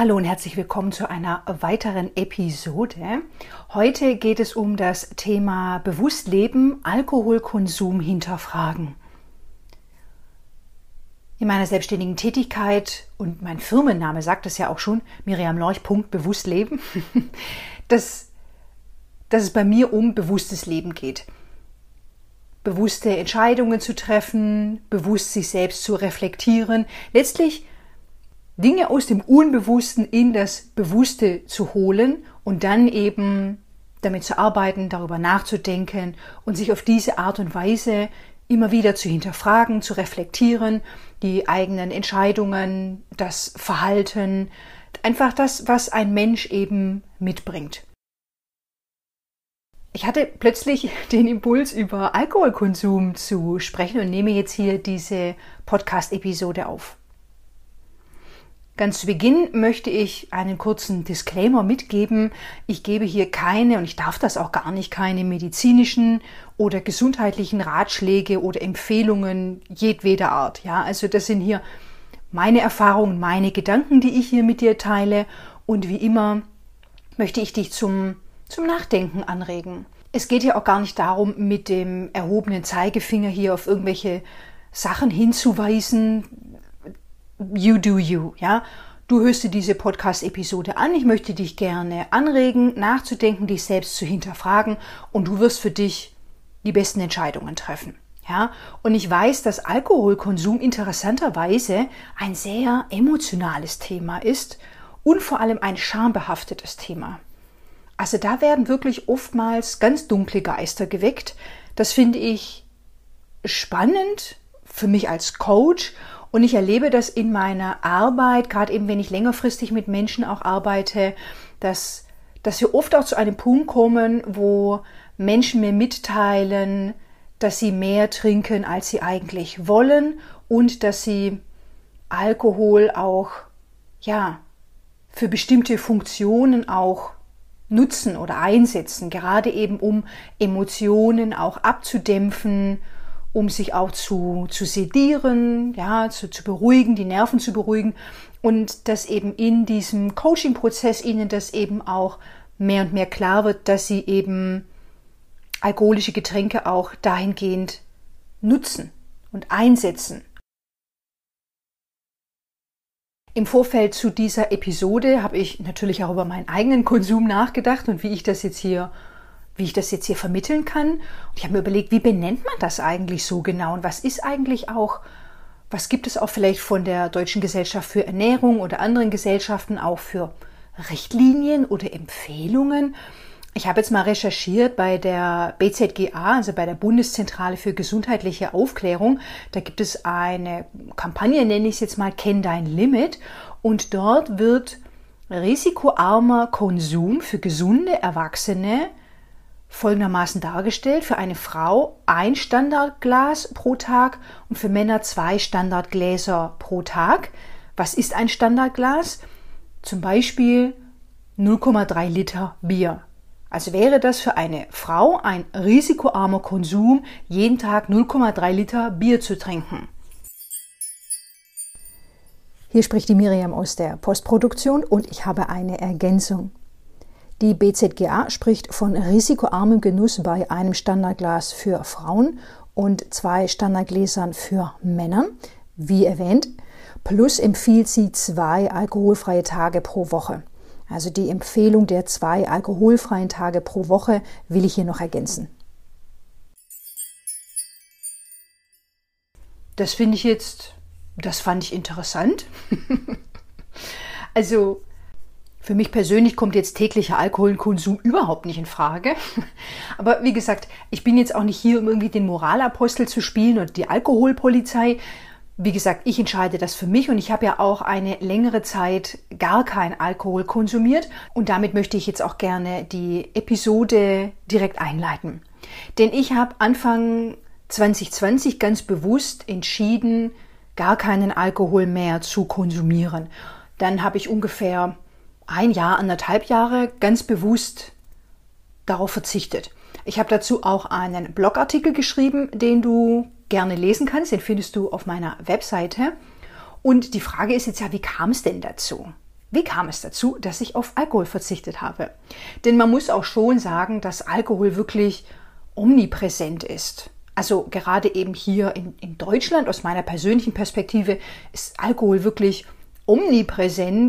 Hallo und herzlich willkommen zu einer weiteren Episode. Heute geht es um das Thema Bewusstleben, Alkoholkonsum hinterfragen. In meiner selbstständigen Tätigkeit und mein Firmenname sagt es ja auch schon, Miriam Lorch, Punkt, Bewusstleben, dass, dass es bei mir um bewusstes Leben geht. Bewusste Entscheidungen zu treffen, bewusst sich selbst zu reflektieren, letztlich Dinge aus dem Unbewussten in das Bewusste zu holen und dann eben damit zu arbeiten, darüber nachzudenken und sich auf diese Art und Weise immer wieder zu hinterfragen, zu reflektieren, die eigenen Entscheidungen, das Verhalten, einfach das, was ein Mensch eben mitbringt. Ich hatte plötzlich den Impuls, über Alkoholkonsum zu sprechen und nehme jetzt hier diese Podcast-Episode auf. Ganz zu Beginn möchte ich einen kurzen Disclaimer mitgeben. Ich gebe hier keine, und ich darf das auch gar nicht, keine medizinischen oder gesundheitlichen Ratschläge oder Empfehlungen jedweder Art. Ja, also das sind hier meine Erfahrungen, meine Gedanken, die ich hier mit dir teile. Und wie immer möchte ich dich zum, zum Nachdenken anregen. Es geht hier auch gar nicht darum, mit dem erhobenen Zeigefinger hier auf irgendwelche Sachen hinzuweisen, you do you, ja. Du hörst dir diese Podcast-Episode an. Ich möchte dich gerne anregen, nachzudenken, dich selbst zu hinterfragen und du wirst für dich die besten Entscheidungen treffen. Ja, und ich weiß, dass Alkoholkonsum interessanterweise ein sehr emotionales Thema ist und vor allem ein schambehaftetes Thema. Also da werden wirklich oftmals ganz dunkle Geister geweckt. Das finde ich spannend für mich als Coach und ich erlebe das in meiner Arbeit, gerade eben wenn ich längerfristig mit Menschen auch arbeite, dass, dass wir oft auch zu einem Punkt kommen, wo Menschen mir mitteilen, dass sie mehr trinken, als sie eigentlich wollen und dass sie Alkohol auch, ja, für bestimmte Funktionen auch nutzen oder einsetzen, gerade eben um Emotionen auch abzudämpfen um sich auch zu, zu sedieren, ja, zu, zu beruhigen, die Nerven zu beruhigen und dass eben in diesem Coaching-Prozess ihnen das eben auch mehr und mehr klar wird, dass sie eben alkoholische Getränke auch dahingehend nutzen und einsetzen. Im Vorfeld zu dieser Episode habe ich natürlich auch über meinen eigenen Konsum nachgedacht und wie ich das jetzt hier wie ich das jetzt hier vermitteln kann. Und ich habe mir überlegt, wie benennt man das eigentlich so genau und was ist eigentlich auch, was gibt es auch vielleicht von der Deutschen Gesellschaft für Ernährung oder anderen Gesellschaften auch für Richtlinien oder Empfehlungen? Ich habe jetzt mal recherchiert bei der BZGA, also bei der Bundeszentrale für gesundheitliche Aufklärung. Da gibt es eine Kampagne, nenne ich es jetzt mal Kenn dein Limit. Und dort wird risikoarmer Konsum für gesunde Erwachsene folgendermaßen dargestellt. Für eine Frau ein Standardglas pro Tag und für Männer zwei Standardgläser pro Tag. Was ist ein Standardglas? Zum Beispiel 0,3 Liter Bier. Also wäre das für eine Frau ein risikoarmer Konsum, jeden Tag 0,3 Liter Bier zu trinken. Hier spricht die Miriam aus der Postproduktion und ich habe eine Ergänzung. Die BZGA spricht von risikoarmem Genuss bei einem Standardglas für Frauen und zwei Standardgläsern für Männer, wie erwähnt. Plus empfiehlt sie zwei alkoholfreie Tage pro Woche. Also die Empfehlung der zwei alkoholfreien Tage pro Woche will ich hier noch ergänzen. Das finde ich jetzt, das fand ich interessant. also für mich persönlich kommt jetzt täglicher Alkoholkonsum überhaupt nicht in Frage. Aber wie gesagt, ich bin jetzt auch nicht hier, um irgendwie den Moralapostel zu spielen oder die Alkoholpolizei. Wie gesagt, ich entscheide das für mich und ich habe ja auch eine längere Zeit gar kein Alkohol konsumiert und damit möchte ich jetzt auch gerne die Episode direkt einleiten. Denn ich habe Anfang 2020 ganz bewusst entschieden, gar keinen Alkohol mehr zu konsumieren. Dann habe ich ungefähr ein Jahr, anderthalb Jahre ganz bewusst darauf verzichtet. Ich habe dazu auch einen Blogartikel geschrieben, den du gerne lesen kannst. Den findest du auf meiner Webseite. Und die Frage ist jetzt ja, wie kam es denn dazu? Wie kam es dazu, dass ich auf Alkohol verzichtet habe? Denn man muss auch schon sagen, dass Alkohol wirklich omnipräsent ist. Also gerade eben hier in, in Deutschland, aus meiner persönlichen Perspektive, ist Alkohol wirklich omnipräsent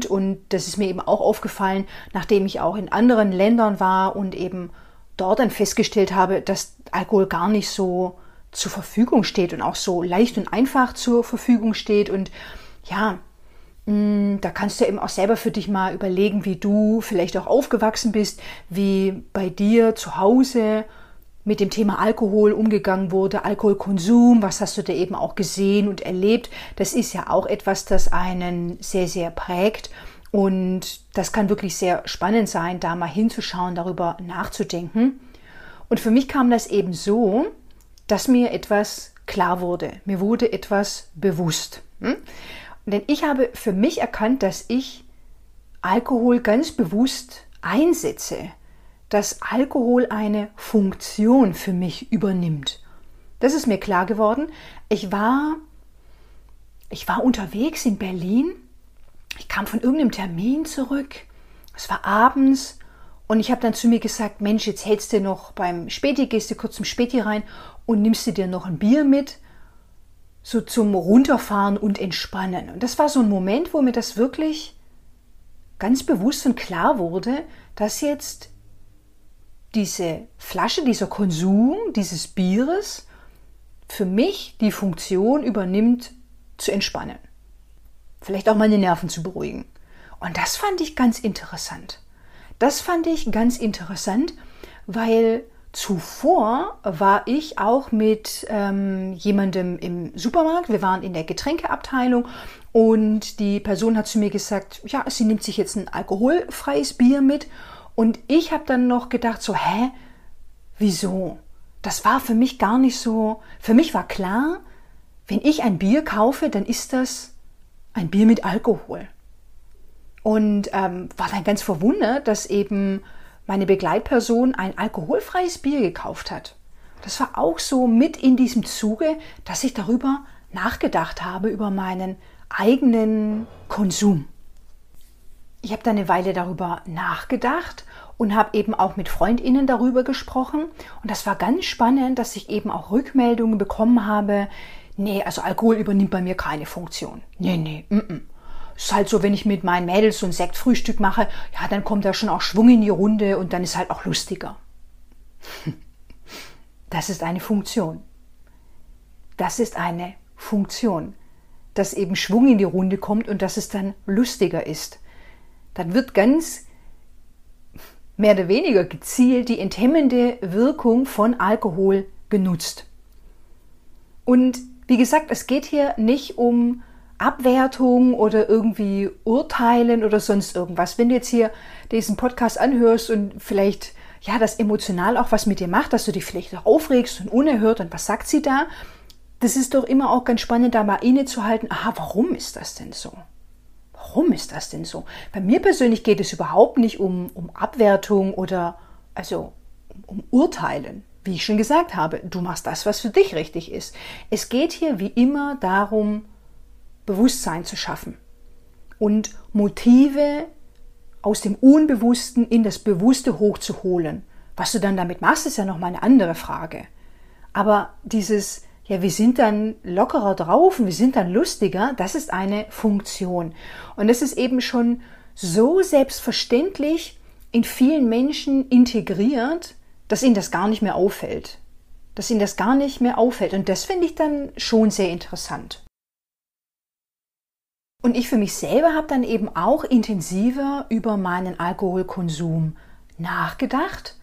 und das ist mir eben auch aufgefallen, nachdem ich auch in anderen Ländern war und eben dort dann festgestellt habe, dass Alkohol gar nicht so zur Verfügung steht und auch so leicht und einfach zur Verfügung steht. Und ja, mm, da kannst du eben auch selber für dich mal überlegen, wie du vielleicht auch aufgewachsen bist, wie bei dir zu Hause mit dem Thema Alkohol umgegangen wurde, Alkoholkonsum, was hast du da eben auch gesehen und erlebt. Das ist ja auch etwas, das einen sehr, sehr prägt. Und das kann wirklich sehr spannend sein, da mal hinzuschauen, darüber nachzudenken. Und für mich kam das eben so, dass mir etwas klar wurde. Mir wurde etwas bewusst. Hm? Denn ich habe für mich erkannt, dass ich Alkohol ganz bewusst einsetze dass Alkohol eine Funktion für mich übernimmt. Das ist mir klar geworden. Ich war, ich war unterwegs in Berlin. Ich kam von irgendeinem Termin zurück. Es war abends und ich habe dann zu mir gesagt, Mensch, jetzt hältst du noch beim Späti, gehst du kurz zum Späti rein und nimmst du dir noch ein Bier mit, so zum Runterfahren und Entspannen. Und das war so ein Moment, wo mir das wirklich ganz bewusst und klar wurde, dass jetzt diese Flasche, dieser Konsum dieses Bieres für mich die Funktion übernimmt, zu entspannen. Vielleicht auch meine Nerven zu beruhigen. Und das fand ich ganz interessant. Das fand ich ganz interessant, weil zuvor war ich auch mit ähm, jemandem im Supermarkt. Wir waren in der Getränkeabteilung und die Person hat zu mir gesagt, ja, sie nimmt sich jetzt ein alkoholfreies Bier mit und ich habe dann noch gedacht, so, hä, wieso? Das war für mich gar nicht so. Für mich war klar, wenn ich ein Bier kaufe, dann ist das ein Bier mit Alkohol. Und ähm, war dann ganz verwundert, dass eben meine Begleitperson ein alkoholfreies Bier gekauft hat. Das war auch so mit in diesem Zuge, dass ich darüber nachgedacht habe, über meinen eigenen Konsum ich habe da eine Weile darüber nachgedacht und habe eben auch mit Freundinnen darüber gesprochen. Und das war ganz spannend, dass ich eben auch Rückmeldungen bekommen habe. Nee, also Alkohol übernimmt bei mir keine Funktion. Nee, nee, mm, mm. Ist halt so, wenn ich mit meinen Mädels so ein Sektfrühstück mache, ja, dann kommt da schon auch Schwung in die Runde und dann ist halt auch lustiger. Das ist eine Funktion. Das ist eine Funktion, dass eben Schwung in die Runde kommt und dass es dann lustiger ist dann wird ganz mehr oder weniger gezielt die enthemmende Wirkung von Alkohol genutzt. Und wie gesagt, es geht hier nicht um Abwertung oder irgendwie Urteilen oder sonst irgendwas. Wenn du jetzt hier diesen Podcast anhörst und vielleicht ja das emotional auch was mit dir macht, dass du dich vielleicht auch aufregst und unerhört und was sagt sie da, das ist doch immer auch ganz spannend, da mal innezuhalten, aha, warum ist das denn so? Warum ist das denn so? Bei mir persönlich geht es überhaupt nicht um, um Abwertung oder also um Urteilen. Wie ich schon gesagt habe, du machst das, was für dich richtig ist. Es geht hier wie immer darum, Bewusstsein zu schaffen und Motive aus dem Unbewussten in das Bewusste hochzuholen. Was du dann damit machst, ist ja nochmal eine andere Frage. Aber dieses ja, wir sind dann lockerer drauf und wir sind dann lustiger, das ist eine Funktion. Und das ist eben schon so selbstverständlich in vielen Menschen integriert, dass ihnen das gar nicht mehr auffällt. Dass ihnen das gar nicht mehr auffällt. Und das finde ich dann schon sehr interessant. Und ich für mich selber habe dann eben auch intensiver über meinen Alkoholkonsum nachgedacht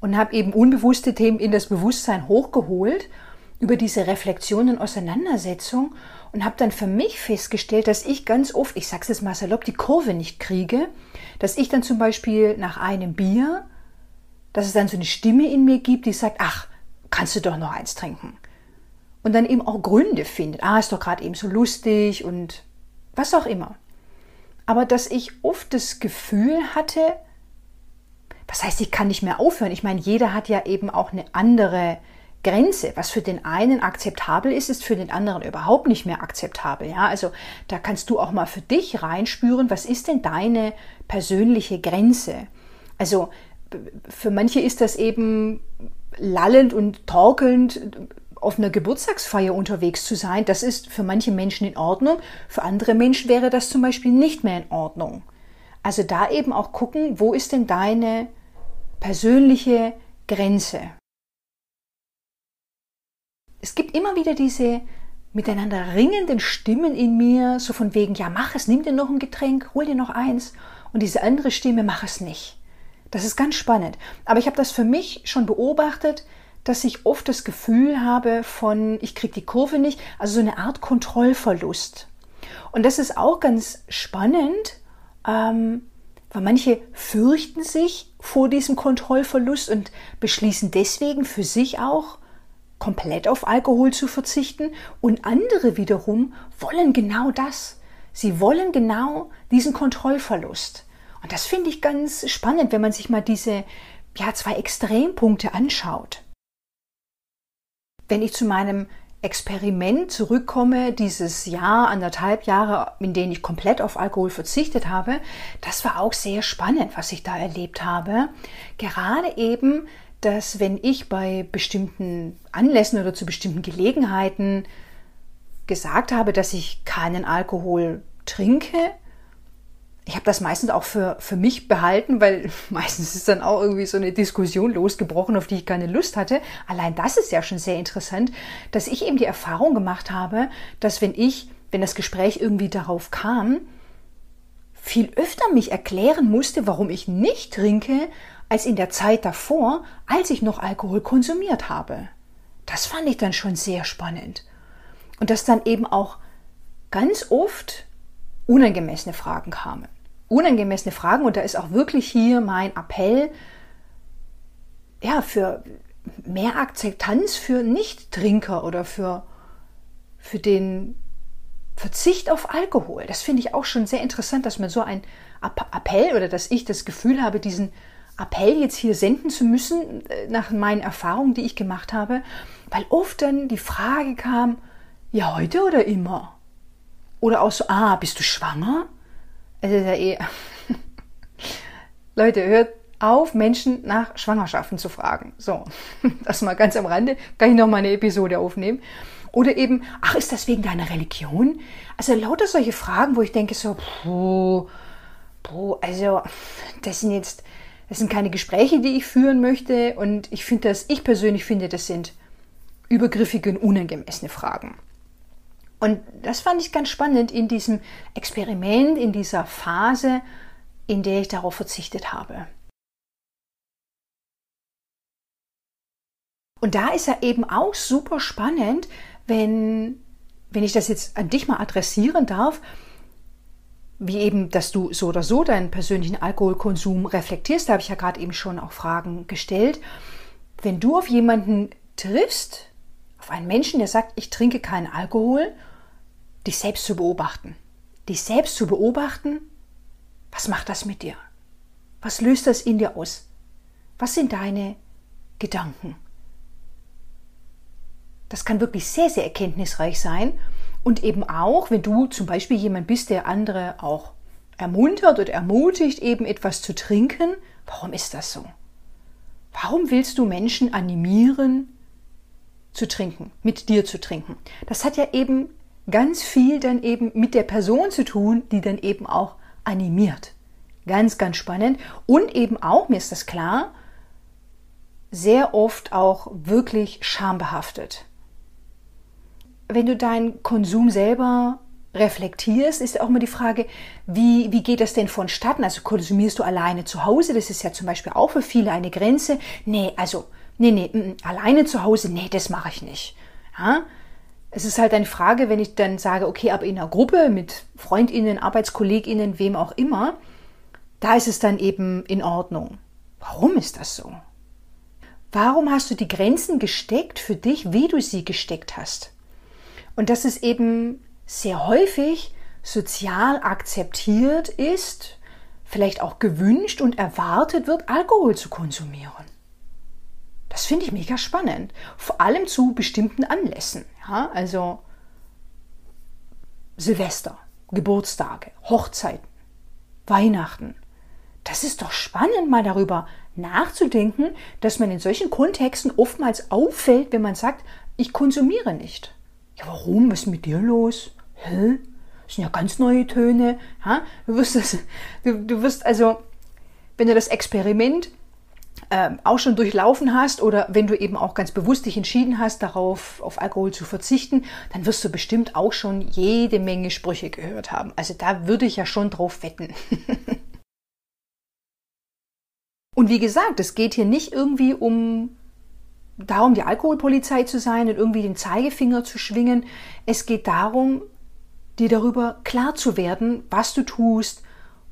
und habe eben unbewusste Themen in das Bewusstsein hochgeholt über diese Reflexion und Auseinandersetzung und habe dann für mich festgestellt, dass ich ganz oft, ich sag's jetzt mal salopp, die Kurve nicht kriege, dass ich dann zum Beispiel nach einem Bier, dass es dann so eine Stimme in mir gibt, die sagt, ach, kannst du doch noch eins trinken. Und dann eben auch Gründe findet, ah, ist doch gerade eben so lustig und was auch immer. Aber dass ich oft das Gefühl hatte, was heißt, ich kann nicht mehr aufhören. Ich meine, jeder hat ja eben auch eine andere Grenze. Was für den einen akzeptabel ist, ist für den anderen überhaupt nicht mehr akzeptabel. Ja, also da kannst du auch mal für dich reinspüren, was ist denn deine persönliche Grenze? Also für manche ist das eben lallend und torkelnd auf einer Geburtstagsfeier unterwegs zu sein. Das ist für manche Menschen in Ordnung. Für andere Menschen wäre das zum Beispiel nicht mehr in Ordnung. Also da eben auch gucken, wo ist denn deine persönliche Grenze? Es gibt immer wieder diese miteinander ringenden Stimmen in mir, so von wegen, ja, mach es, nimm dir noch ein Getränk, hol dir noch eins. Und diese andere Stimme, mach es nicht. Das ist ganz spannend. Aber ich habe das für mich schon beobachtet, dass ich oft das Gefühl habe von, ich kriege die Kurve nicht, also so eine Art Kontrollverlust. Und das ist auch ganz spannend, ähm, weil manche fürchten sich vor diesem Kontrollverlust und beschließen deswegen für sich auch, komplett auf Alkohol zu verzichten. Und andere wiederum wollen genau das. Sie wollen genau diesen Kontrollverlust. Und das finde ich ganz spannend, wenn man sich mal diese ja, zwei Extrempunkte anschaut. Wenn ich zu meinem Experiment zurückkomme, dieses Jahr, anderthalb Jahre, in denen ich komplett auf Alkohol verzichtet habe, das war auch sehr spannend, was ich da erlebt habe. Gerade eben, dass wenn ich bei bestimmten Anlässen oder zu bestimmten Gelegenheiten gesagt habe, dass ich keinen Alkohol trinke, ich habe das meistens auch für, für mich behalten, weil meistens ist dann auch irgendwie so eine Diskussion losgebrochen, auf die ich keine Lust hatte. Allein das ist ja schon sehr interessant, dass ich eben die Erfahrung gemacht habe, dass wenn ich, wenn das Gespräch irgendwie darauf kam, viel öfter mich erklären musste, warum ich nicht trinke, als in der Zeit davor, als ich noch Alkohol konsumiert habe. Das fand ich dann schon sehr spannend. Und dass dann eben auch ganz oft unangemessene Fragen kamen unangemessene Fragen und da ist auch wirklich hier mein Appell ja für mehr Akzeptanz für Nichttrinker oder für für den Verzicht auf Alkohol. Das finde ich auch schon sehr interessant, dass man so ein Appell oder dass ich das Gefühl habe, diesen Appell jetzt hier senden zu müssen äh, nach meinen Erfahrungen, die ich gemacht habe, weil oft dann die Frage kam, ja heute oder immer? Oder auch so, ah, bist du schwanger? Es ist ja eh. Leute, hört auf, Menschen nach Schwangerschaften zu fragen. So, das mal ganz am Rande. Kann ich noch mal eine Episode aufnehmen. Oder eben, ach, ist das wegen deiner Religion? Also lauter solche Fragen, wo ich denke so, puh, puh, also das sind jetzt, das sind keine Gespräche, die ich führen möchte. Und ich finde das, ich persönlich finde, das sind übergriffige und unangemessene Fragen. Und das fand ich ganz spannend in diesem Experiment, in dieser Phase, in der ich darauf verzichtet habe. Und da ist ja eben auch super spannend, wenn, wenn ich das jetzt an dich mal adressieren darf, wie eben, dass du so oder so deinen persönlichen Alkoholkonsum reflektierst, da habe ich ja gerade eben schon auch Fragen gestellt. Wenn du auf jemanden triffst, auf einen Menschen, der sagt, ich trinke keinen Alkohol, dich selbst zu beobachten. Dich selbst zu beobachten, was macht das mit dir? Was löst das in dir aus? Was sind deine Gedanken? Das kann wirklich sehr, sehr erkenntnisreich sein. Und eben auch, wenn du zum Beispiel jemand bist, der andere auch ermuntert oder ermutigt, eben etwas zu trinken, warum ist das so? Warum willst du Menschen animieren, zu trinken, mit dir zu trinken. Das hat ja eben ganz viel dann eben mit der Person zu tun, die dann eben auch animiert. Ganz, ganz spannend. Und eben auch, mir ist das klar, sehr oft auch wirklich schambehaftet. Wenn du deinen Konsum selber reflektierst, ist auch immer die Frage, wie, wie geht das denn vonstatten? Also konsumierst du alleine zu Hause? Das ist ja zum Beispiel auch für viele eine Grenze. Nee, also nee, nee, mm, -m, alleine zu Hause, nee, das mache ich nicht. Ja? Es ist halt eine Frage, wenn ich dann sage, okay, aber in einer Gruppe mit Freundinnen, Arbeitskolleginnen, wem auch immer, da ist es dann eben in Ordnung. Warum ist das so? Warum hast du die Grenzen gesteckt für dich, wie du sie gesteckt hast? Und dass es eben sehr häufig sozial akzeptiert ist, vielleicht auch gewünscht und erwartet wird, Alkohol zu konsumieren. Das finde ich mega spannend. Vor allem zu bestimmten Anlässen. Ja, also Silvester, Geburtstage, Hochzeiten, Weihnachten. Das ist doch spannend, mal darüber nachzudenken, dass man in solchen Kontexten oftmals auffällt, wenn man sagt, ich konsumiere nicht. Ja, warum? Was ist mit dir los? Hä? Das sind ja ganz neue Töne. Ja? Du, wirst das, du, du wirst also, wenn du das Experiment äh, auch schon durchlaufen hast oder wenn du eben auch ganz bewusst dich entschieden hast, darauf auf Alkohol zu verzichten, dann wirst du bestimmt auch schon jede Menge Sprüche gehört haben. Also da würde ich ja schon drauf wetten. Und wie gesagt, es geht hier nicht irgendwie um darum, die Alkoholpolizei zu sein und irgendwie den Zeigefinger zu schwingen. Es geht darum, dir darüber klar zu werden, was du tust,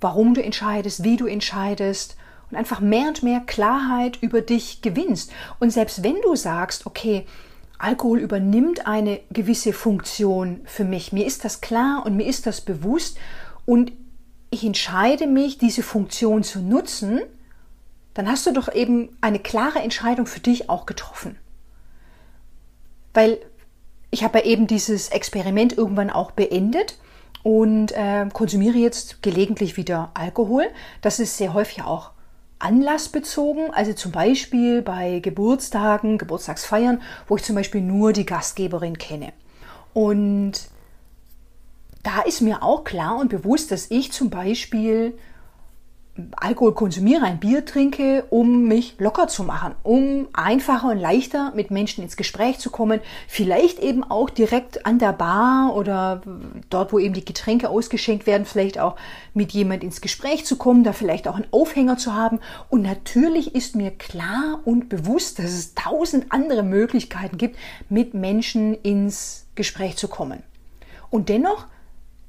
warum du entscheidest, wie du entscheidest und einfach mehr und mehr Klarheit über dich gewinnst. Und selbst wenn du sagst, okay, Alkohol übernimmt eine gewisse Funktion für mich, mir ist das klar und mir ist das bewusst und ich entscheide mich, diese Funktion zu nutzen, dann hast du doch eben eine klare Entscheidung für dich auch getroffen. Weil ich habe ja eben dieses Experiment irgendwann auch beendet und äh, konsumiere jetzt gelegentlich wieder Alkohol. Das ist sehr häufig auch anlassbezogen, also zum Beispiel bei Geburtstagen, Geburtstagsfeiern, wo ich zum Beispiel nur die Gastgeberin kenne. Und da ist mir auch klar und bewusst, dass ich zum Beispiel Alkohol konsumiere, ein Bier trinke, um mich locker zu machen, um einfacher und leichter mit Menschen ins Gespräch zu kommen, vielleicht eben auch direkt an der Bar oder dort, wo eben die Getränke ausgeschenkt werden, vielleicht auch mit jemand ins Gespräch zu kommen, da vielleicht auch einen Aufhänger zu haben. Und natürlich ist mir klar und bewusst, dass es tausend andere Möglichkeiten gibt, mit Menschen ins Gespräch zu kommen. Und dennoch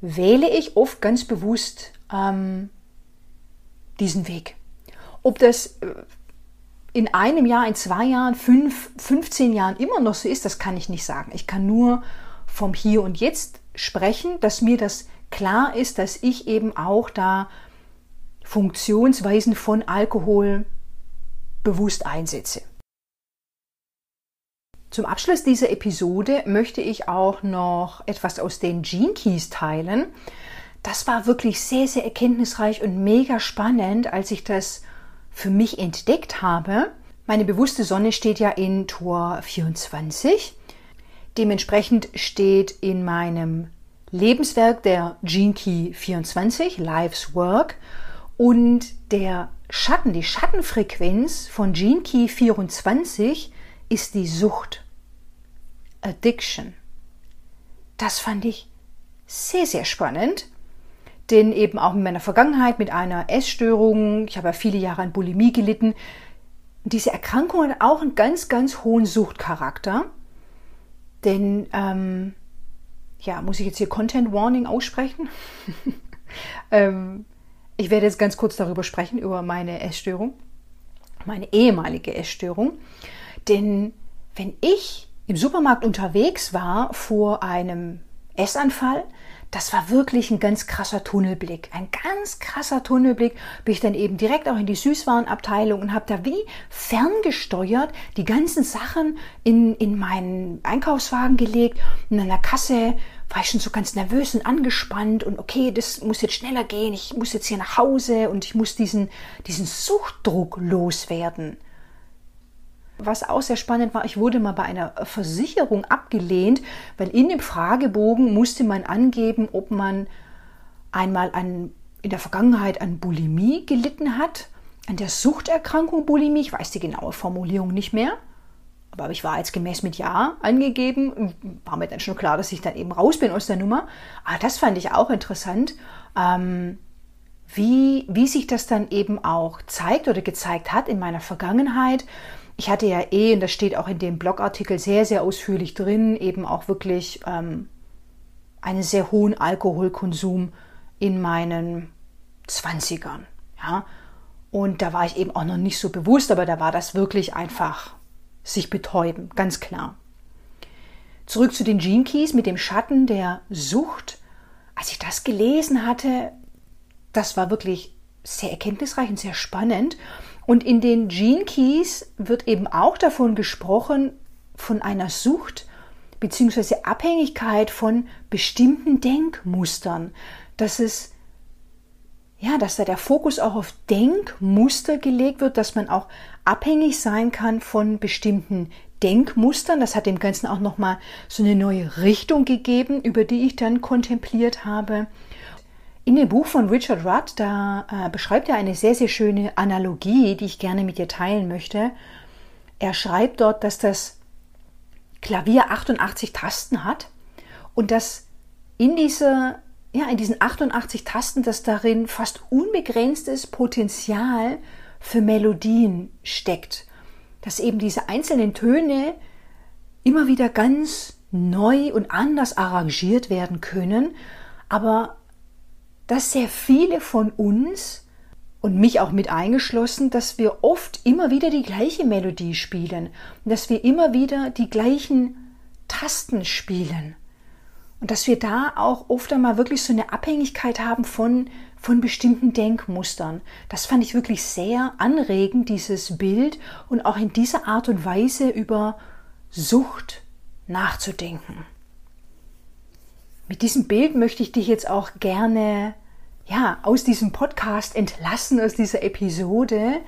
wähle ich oft ganz bewusst ähm, diesen Weg. Ob das äh, in einem Jahr, in zwei Jahren, fünf, 15 Jahren immer noch so ist, das kann ich nicht sagen. Ich kann nur vom Hier und Jetzt sprechen, dass mir das klar ist, dass ich eben auch da Funktionsweisen von Alkohol bewusst einsetze. Zum Abschluss dieser Episode möchte ich auch noch etwas aus den Gene Keys teilen das war wirklich sehr, sehr erkenntnisreich und mega spannend, als ich das für mich entdeckt habe. Meine bewusste Sonne steht ja in Tor 24. Dementsprechend steht in meinem Lebenswerk der Gene Key 24, Life's Work, und der Schatten, die Schattenfrequenz von Gene Key 24 ist die Sucht. Addiction. Das fand ich sehr, sehr spannend denn eben auch in meiner Vergangenheit mit einer Essstörung, ich habe ja viele Jahre an Bulimie gelitten, diese Erkrankung hat auch einen ganz, ganz hohen Suchtcharakter. Denn, ähm, ja, muss ich jetzt hier Content Warning aussprechen? ähm, ich werde jetzt ganz kurz darüber sprechen, über meine Essstörung, meine ehemalige Essstörung. Denn wenn ich im Supermarkt unterwegs war vor einem Essanfall, das war wirklich ein ganz krasser Tunnelblick. Ein ganz krasser Tunnelblick. Bin ich dann eben direkt auch in die Süßwarenabteilung und habe da wie ferngesteuert die ganzen Sachen in, in meinen Einkaufswagen gelegt. Und an der Kasse war ich schon so ganz nervös und angespannt und okay, das muss jetzt schneller gehen. Ich muss jetzt hier nach Hause und ich muss diesen, diesen Suchtdruck loswerden. Was auch sehr spannend war, ich wurde mal bei einer Versicherung abgelehnt, weil in dem Fragebogen musste man angeben, ob man einmal an, in der Vergangenheit an Bulimie gelitten hat, an der Suchterkrankung Bulimie. Ich weiß die genaue Formulierung nicht mehr. Aber ich war jetzt gemäß mit Ja angegeben. War mir dann schon klar, dass ich dann eben raus bin aus der Nummer. Aber das fand ich auch interessant, ähm, wie, wie sich das dann eben auch zeigt oder gezeigt hat in meiner Vergangenheit ich hatte ja eh, und das steht auch in dem Blogartikel sehr, sehr ausführlich drin, eben auch wirklich ähm, einen sehr hohen Alkoholkonsum in meinen Zwanzigern. Ja? Und da war ich eben auch noch nicht so bewusst, aber da war das wirklich einfach sich betäuben, ganz klar. Zurück zu den Gene Keys mit dem Schatten der Sucht. Als ich das gelesen hatte, das war wirklich sehr erkenntnisreich und sehr spannend. Und in den Gene Keys wird eben auch davon gesprochen, von einer Sucht bzw. Abhängigkeit von bestimmten Denkmustern. Dass es ja, dass da der Fokus auch auf Denkmuster gelegt wird, dass man auch abhängig sein kann von bestimmten Denkmustern. Das hat dem Ganzen auch nochmal so eine neue Richtung gegeben, über die ich dann kontempliert habe. In dem Buch von Richard Rudd, da äh, beschreibt er eine sehr, sehr schöne Analogie, die ich gerne mit dir teilen möchte. Er schreibt dort, dass das Klavier 88 Tasten hat und dass in dieser ja, in diesen 88 Tasten, dass darin fast unbegrenztes Potenzial für Melodien steckt. Dass eben diese einzelnen Töne immer wieder ganz neu und anders arrangiert werden können, aber dass sehr viele von uns und mich auch mit eingeschlossen, dass wir oft immer wieder die gleiche Melodie spielen und dass wir immer wieder die gleichen Tasten spielen. Und dass wir da auch oft einmal wirklich so eine Abhängigkeit haben von, von bestimmten Denkmustern. Das fand ich wirklich sehr anregend, dieses Bild und auch in dieser Art und Weise über Sucht nachzudenken. Mit diesem Bild möchte ich dich jetzt auch gerne ja, aus diesem Podcast entlassen, aus dieser Episode.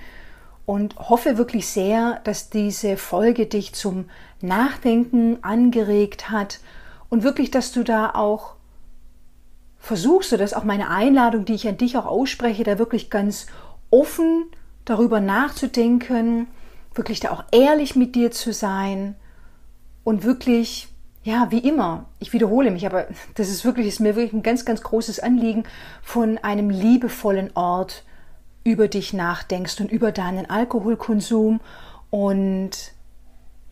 Und hoffe wirklich sehr, dass diese Folge dich zum Nachdenken angeregt hat. Und wirklich, dass du da auch versuchst, dass auch meine Einladung, die ich an dich auch ausspreche, da wirklich ganz offen darüber nachzudenken, wirklich da auch ehrlich mit dir zu sein und wirklich, ja, wie immer, ich wiederhole mich, aber das ist wirklich, ist mir wirklich ein ganz, ganz großes Anliegen, von einem liebevollen Ort über dich nachdenkst und über deinen Alkoholkonsum und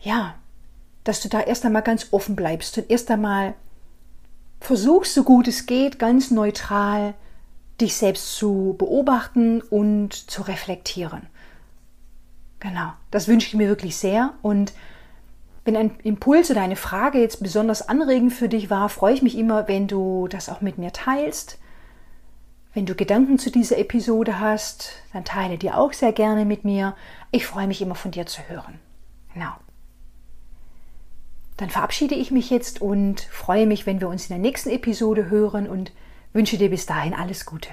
ja, dass du da erst einmal ganz offen bleibst und erst einmal versuchst, so gut es geht, ganz neutral dich selbst zu beobachten und zu reflektieren. Genau, das wünsche ich mir wirklich sehr. Und wenn ein Impuls oder eine Frage jetzt besonders anregend für dich war, freue ich mich immer, wenn du das auch mit mir teilst. Wenn du Gedanken zu dieser Episode hast, dann teile die auch sehr gerne mit mir. Ich freue mich immer von dir zu hören. Genau. Dann verabschiede ich mich jetzt und freue mich, wenn wir uns in der nächsten Episode hören und wünsche dir bis dahin alles Gute.